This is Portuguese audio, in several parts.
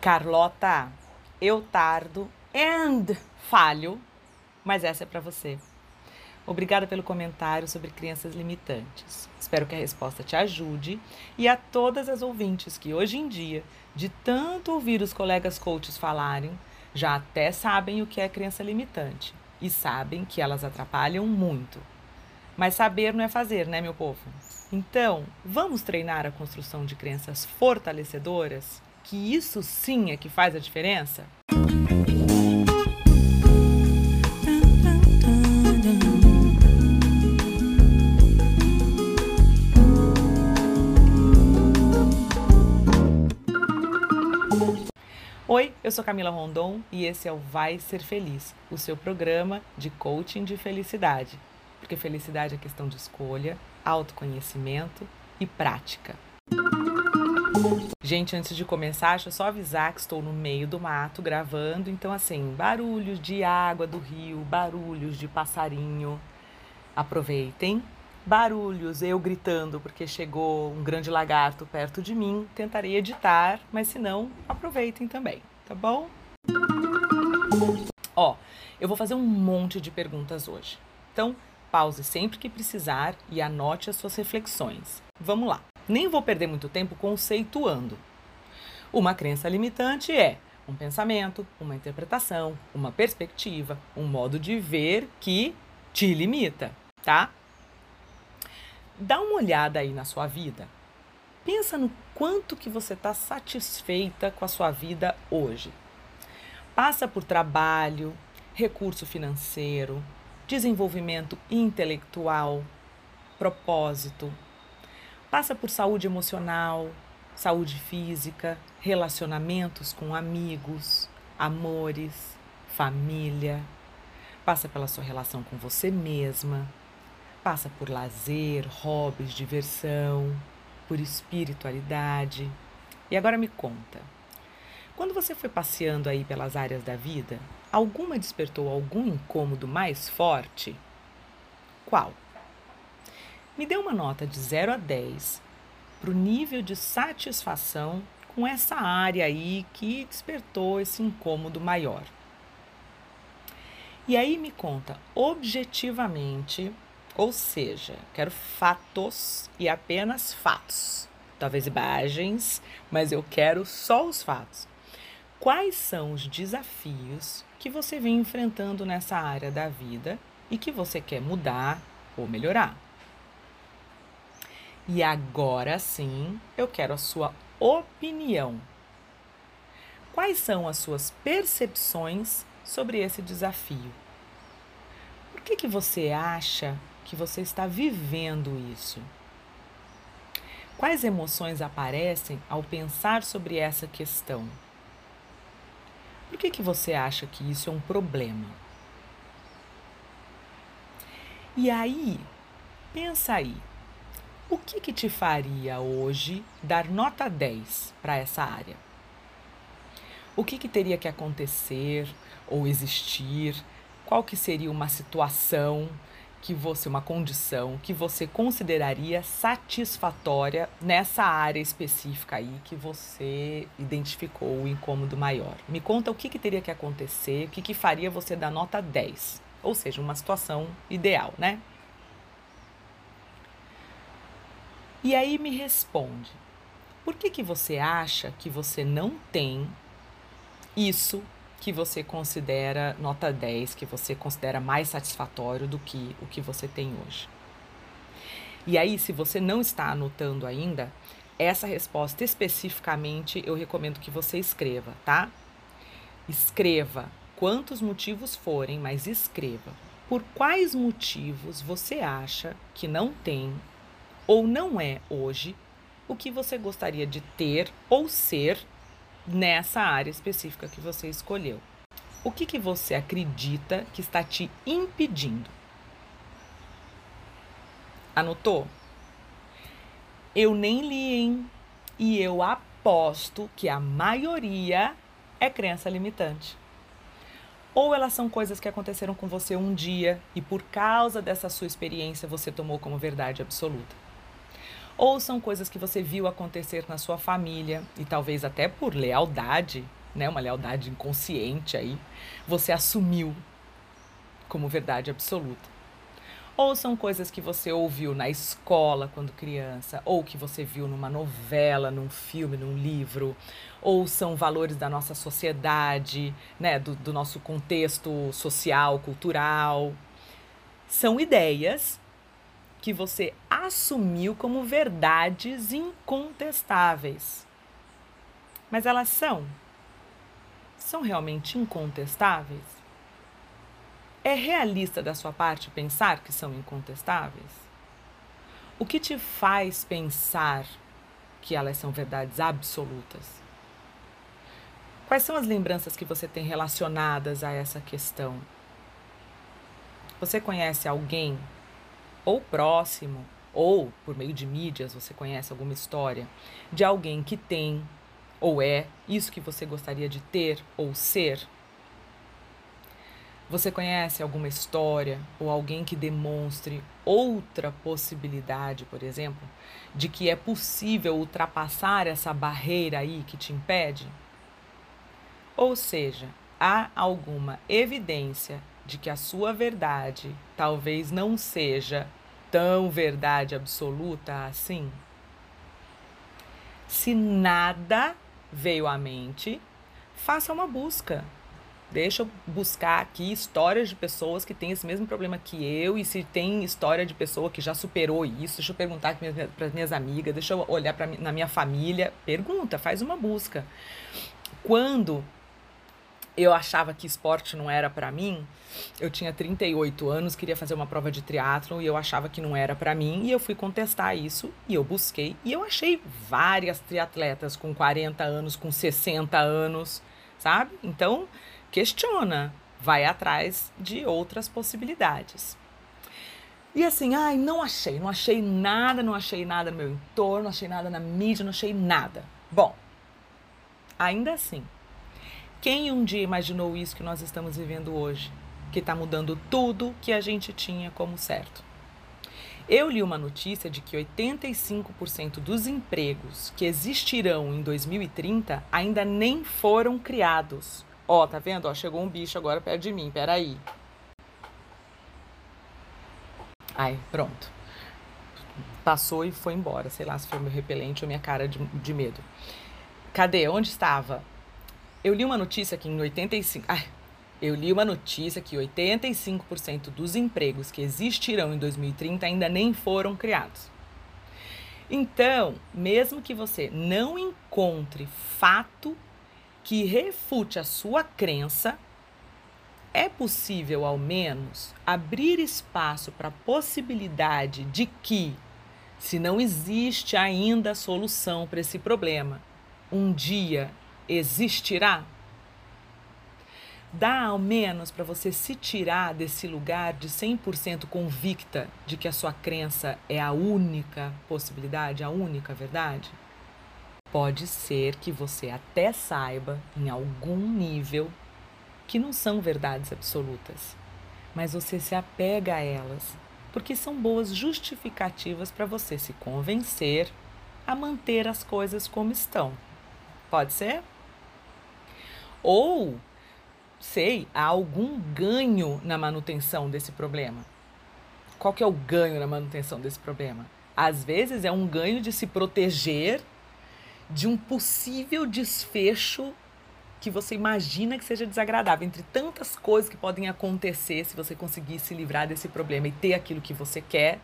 Carlota, eu tardo and falho, mas essa é para você. Obrigada pelo comentário sobre crianças limitantes. Espero que a resposta te ajude e a todas as ouvintes que hoje em dia, de tanto ouvir os colegas coaches falarem, já até sabem o que é criança limitante e sabem que elas atrapalham muito. Mas saber não é fazer, né, meu povo? Então, vamos treinar a construção de crenças fortalecedoras? Que isso sim é que faz a diferença? Oi, eu sou Camila Rondon e esse é o Vai Ser Feliz, o seu programa de coaching de felicidade. Porque felicidade é questão de escolha, autoconhecimento e prática. Gente, antes de começar, deixa eu só avisar que estou no meio do mato gravando, então assim, barulhos de água do rio, barulhos de passarinho. Aproveitem. Barulhos, eu gritando porque chegou um grande lagarto perto de mim. Tentarei editar, mas se não, aproveitem também, tá bom? Ó, eu vou fazer um monte de perguntas hoje. Então, pause sempre que precisar e anote as suas reflexões. Vamos lá. Nem vou perder muito tempo conceituando. Uma crença limitante é um pensamento, uma interpretação, uma perspectiva, um modo de ver que te limita, tá? Dá uma olhada aí na sua vida. Pensa no quanto que você está satisfeita com a sua vida hoje. Passa por trabalho, recurso financeiro, desenvolvimento intelectual, propósito. Passa por saúde emocional, saúde física, relacionamentos com amigos, amores, família. Passa pela sua relação com você mesma, Passa por lazer, hobbies, diversão, por espiritualidade. E agora me conta. Quando você foi passeando aí pelas áreas da vida, alguma despertou algum incômodo mais forte? Qual? Me dê uma nota de 0 a 10 para o nível de satisfação com essa área aí que despertou esse incômodo maior. E aí me conta objetivamente ou seja, quero fatos e apenas fatos. Talvez imagens, mas eu quero só os fatos. Quais são os desafios que você vem enfrentando nessa área da vida e que você quer mudar ou melhorar? E agora sim, eu quero a sua opinião. Quais são as suas percepções sobre esse desafio? Por que, que você acha que você está vivendo isso? Quais emoções aparecem ao pensar sobre essa questão? Por que, que você acha que isso é um problema? E aí, pensa aí, o que, que te faria hoje dar nota 10 para essa área? O que, que teria que acontecer ou existir? Qual que seria uma situação que você, uma condição que você consideraria satisfatória nessa área específica aí que você identificou o incômodo maior. Me conta o que, que teria que acontecer, o que, que faria você dar nota 10, ou seja, uma situação ideal, né? E aí me responde, por que, que você acha que você não tem isso que você considera nota 10, que você considera mais satisfatório do que o que você tem hoje. E aí, se você não está anotando ainda, essa resposta especificamente eu recomendo que você escreva, tá? Escreva quantos motivos forem, mas escreva. Por quais motivos você acha que não tem ou não é hoje o que você gostaria de ter ou ser nessa área específica que você escolheu. O que, que você acredita que está te impedindo? Anotou? Eu nem li, hein? E eu aposto que a maioria é crença limitante. Ou elas são coisas que aconteceram com você um dia e por causa dessa sua experiência você tomou como verdade absoluta. Ou são coisas que você viu acontecer na sua família e talvez até por lealdade, né, uma lealdade inconsciente aí, você assumiu como verdade absoluta. Ou são coisas que você ouviu na escola quando criança, ou que você viu numa novela, num filme, num livro, ou são valores da nossa sociedade, né, do, do nosso contexto social, cultural. São ideias que você assumiu como verdades incontestáveis. Mas elas são? São realmente incontestáveis? É realista da sua parte pensar que são incontestáveis? O que te faz pensar que elas são verdades absolutas? Quais são as lembranças que você tem relacionadas a essa questão? Você conhece alguém, ou próximo, ou por meio de mídias você conhece alguma história de alguém que tem ou é isso que você gostaria de ter ou ser? Você conhece alguma história ou alguém que demonstre outra possibilidade, por exemplo, de que é possível ultrapassar essa barreira aí que te impede? Ou seja, há alguma evidência de que a sua verdade talvez não seja tão verdade absoluta assim? Se nada veio à mente, faça uma busca deixa eu buscar aqui histórias de pessoas que têm esse mesmo problema que eu e se tem história de pessoa que já superou isso, deixa eu perguntar para as minhas amigas, deixa eu olhar pra, na minha família. Pergunta, faz uma busca. Quando eu achava que esporte não era para mim, eu tinha 38 anos, queria fazer uma prova de triatlo e eu achava que não era para mim e eu fui contestar isso e eu busquei e eu achei várias triatletas com 40 anos, com 60 anos, sabe? Então, questiona, vai atrás de outras possibilidades. E assim, ai, não achei, não achei nada, não achei nada no meu entorno, não achei nada na mídia, não achei nada. Bom, ainda assim, quem um dia imaginou isso que nós estamos vivendo hoje? Que está mudando tudo que a gente tinha como certo. Eu li uma notícia de que 85% dos empregos que existirão em 2030 ainda nem foram criados. Ó, tá vendo? Ó, chegou um bicho agora perto de mim. Peraí. Ai, pronto. Passou e foi embora. Sei lá se foi meu repelente ou minha cara de, de medo. Cadê? Onde estava? Eu li uma notícia que em 85. Ai, eu li uma notícia que 85% dos empregos que existirão em 2030 ainda nem foram criados. Então, mesmo que você não encontre fato que refute a sua crença, é possível, ao menos, abrir espaço para a possibilidade de que, se não existe ainda solução para esse problema, um dia existirá? Dá ao menos para você se tirar desse lugar de 100% convicta de que a sua crença é a única possibilidade, a única verdade? Pode ser que você até saiba, em algum nível, que não são verdades absolutas, mas você se apega a elas, porque são boas justificativas para você se convencer a manter as coisas como estão. Pode ser? Ou, sei, há algum ganho na manutenção desse problema. Qual que é o ganho na manutenção desse problema? Às vezes é um ganho de se proteger de um possível desfecho que você imagina que seja desagradável, entre tantas coisas que podem acontecer se você conseguir se livrar desse problema e ter aquilo que você quer,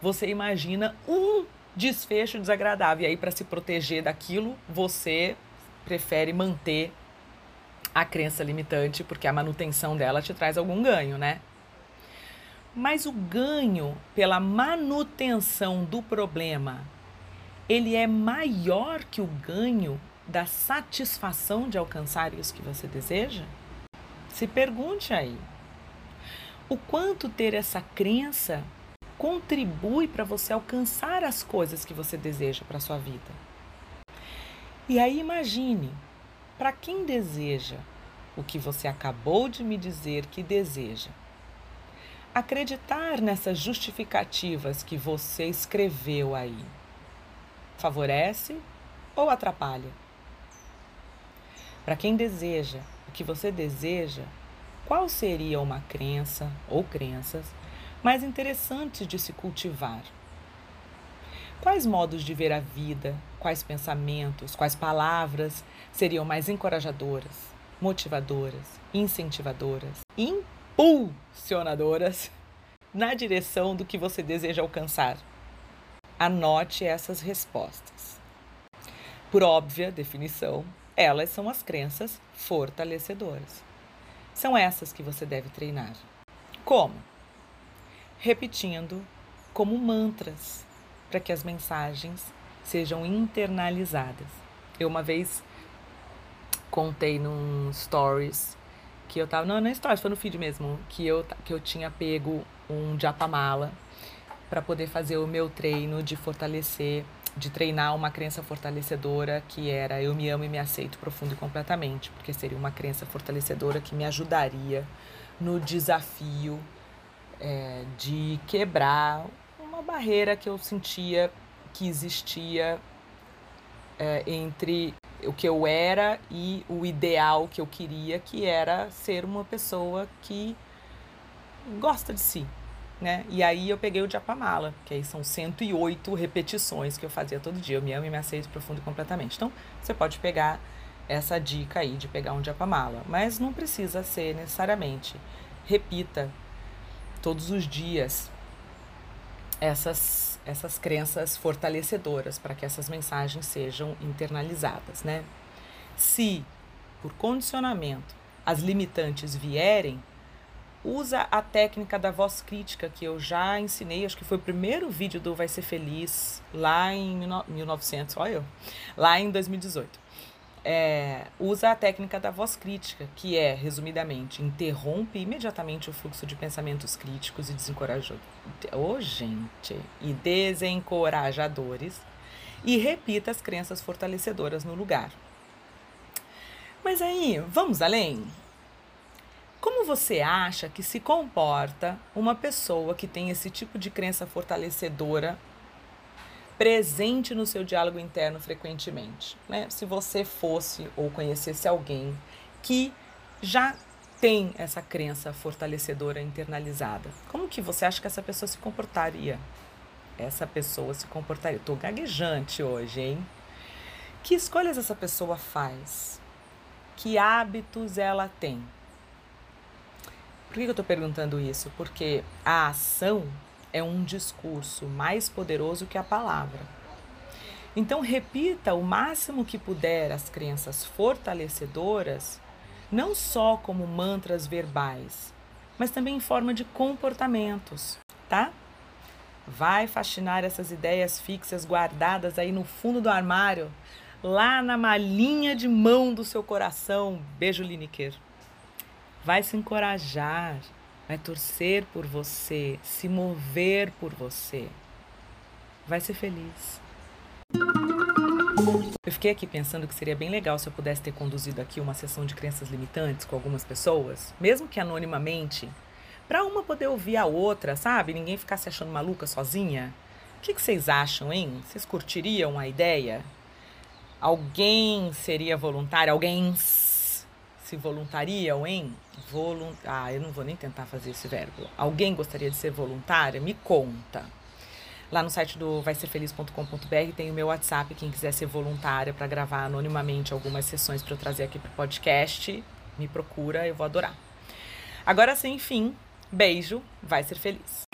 você imagina um desfecho desagradável. E aí, para se proteger daquilo, você prefere manter a crença limitante, porque a manutenção dela te traz algum ganho, né? Mas o ganho pela manutenção do problema ele é maior que o ganho da satisfação de alcançar isso que você deseja? Se pergunte aí. O quanto ter essa crença contribui para você alcançar as coisas que você deseja para sua vida? E aí imagine, para quem deseja o que você acabou de me dizer que deseja, acreditar nessas justificativas que você escreveu aí Favorece ou atrapalha? Para quem deseja o que você deseja, qual seria uma crença ou crenças mais interessantes de se cultivar? Quais modos de ver a vida, quais pensamentos, quais palavras seriam mais encorajadoras, motivadoras, incentivadoras, impulsionadoras na direção do que você deseja alcançar? Anote essas respostas. Por óbvia definição, elas são as crenças fortalecedoras. São essas que você deve treinar. Como? Repetindo como mantras para que as mensagens sejam internalizadas. Eu uma vez contei num stories que eu tava, não, não é stories, foi no feed mesmo, que eu, que eu tinha pego um japamala para poder fazer o meu treino de fortalecer, de treinar uma crença fortalecedora que era eu me amo e me aceito profundo e completamente, porque seria uma crença fortalecedora que me ajudaria no desafio é, de quebrar uma barreira que eu sentia que existia é, entre o que eu era e o ideal que eu queria, que era ser uma pessoa que gosta de si, né? E aí eu peguei o Japamala, que aí são 108 repetições que eu fazia todo dia. Eu me amo e me aceito profundo e completamente. Então, você pode pegar essa dica aí de pegar um Japamala, mas não precisa ser necessariamente. Repita todos os dias essas, essas crenças fortalecedoras para que essas mensagens sejam internalizadas, né? Se por condicionamento as limitantes vierem, usa a técnica da voz crítica que eu já ensinei, acho que foi o primeiro vídeo do Vai Ser Feliz lá em 1900, olha eu, lá em 2018 é, usa a técnica da voz crítica, que é, resumidamente, interrompe imediatamente o fluxo de pensamentos críticos e desencorajadores. Oh, gente! E desencorajadores. E repita as crenças fortalecedoras no lugar. Mas aí, vamos além? Como você acha que se comporta uma pessoa que tem esse tipo de crença fortalecedora presente no seu diálogo interno frequentemente. Né? Se você fosse ou conhecesse alguém que já tem essa crença fortalecedora internalizada, como que você acha que essa pessoa se comportaria? Essa pessoa se comportaria. Estou gaguejante hoje, hein? Que escolhas essa pessoa faz? Que hábitos ela tem? Por que eu estou perguntando isso? Porque a ação é um discurso mais poderoso que a palavra. Então, repita o máximo que puder as crenças fortalecedoras, não só como mantras verbais, mas também em forma de comportamentos, tá? Vai fascinar essas ideias fixas guardadas aí no fundo do armário, lá na malinha de mão do seu coração. Beijo, Lineker. Vai se encorajar vai torcer por você, se mover por você. Vai ser feliz. Eu fiquei aqui pensando que seria bem legal se eu pudesse ter conduzido aqui uma sessão de crenças limitantes com algumas pessoas, mesmo que anonimamente, para uma poder ouvir a outra, sabe? Ninguém ficar se achando maluca sozinha. O que, que vocês acham, hein? Vocês curtiriam a ideia? Alguém seria voluntário? Alguém se voluntariam em volunt... Ah, eu não vou nem tentar fazer esse verbo. Alguém gostaria de ser voluntária? Me conta. Lá no site do vaiserfeliz.com.br tem o meu WhatsApp, quem quiser ser voluntária para gravar anonimamente algumas sessões para eu trazer aqui para o podcast, me procura, eu vou adorar. Agora sim, enfim, beijo, vai ser feliz.